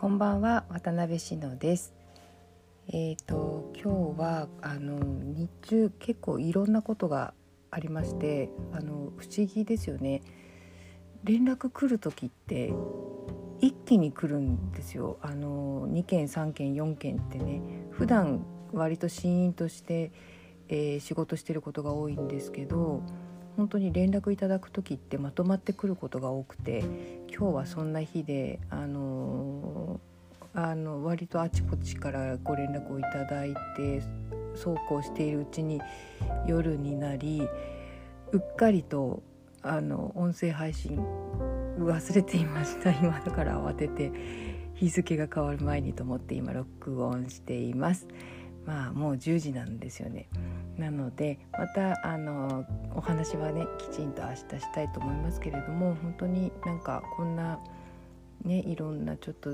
こんばんは渡辺志乃です。えっ、ー、と今日はあの日中結構いろんなことがありましてあの不思議ですよね。連絡来る時って一気に来るんですよ。あの2件3件4件ってね。普段割とシーンとして、えー、仕事してることが多いんですけど本当に連絡いただく時ってまとまってくることが多くて今日はそんな日であのあの割とあちこちからご連絡をいただいてそうこうしているうちに夜になりうっかりとあの音声配信忘れていました。今だから慌てて日付が変わる前にと思って今録音しています。まあもう10時なんですよね。なのでまたあのお話はねきちんと明日したいと思いますけれども本当になんかこんなねいろんなちょっと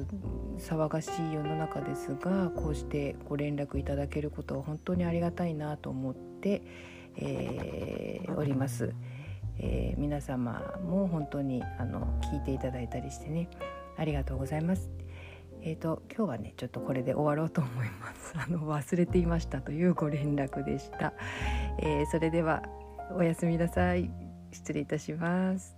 騒がしい世の中ですがこうしてご連絡いただけることは本当にありがたいなと思って、えー、おります。えー、皆様も本当にあの聞いていただいたりしてねありがとうございます。えーと、今日はねちょっとこれで終わろうと思います あの忘れていましたというご連絡でした、えー、それではおやすみなさい失礼いたします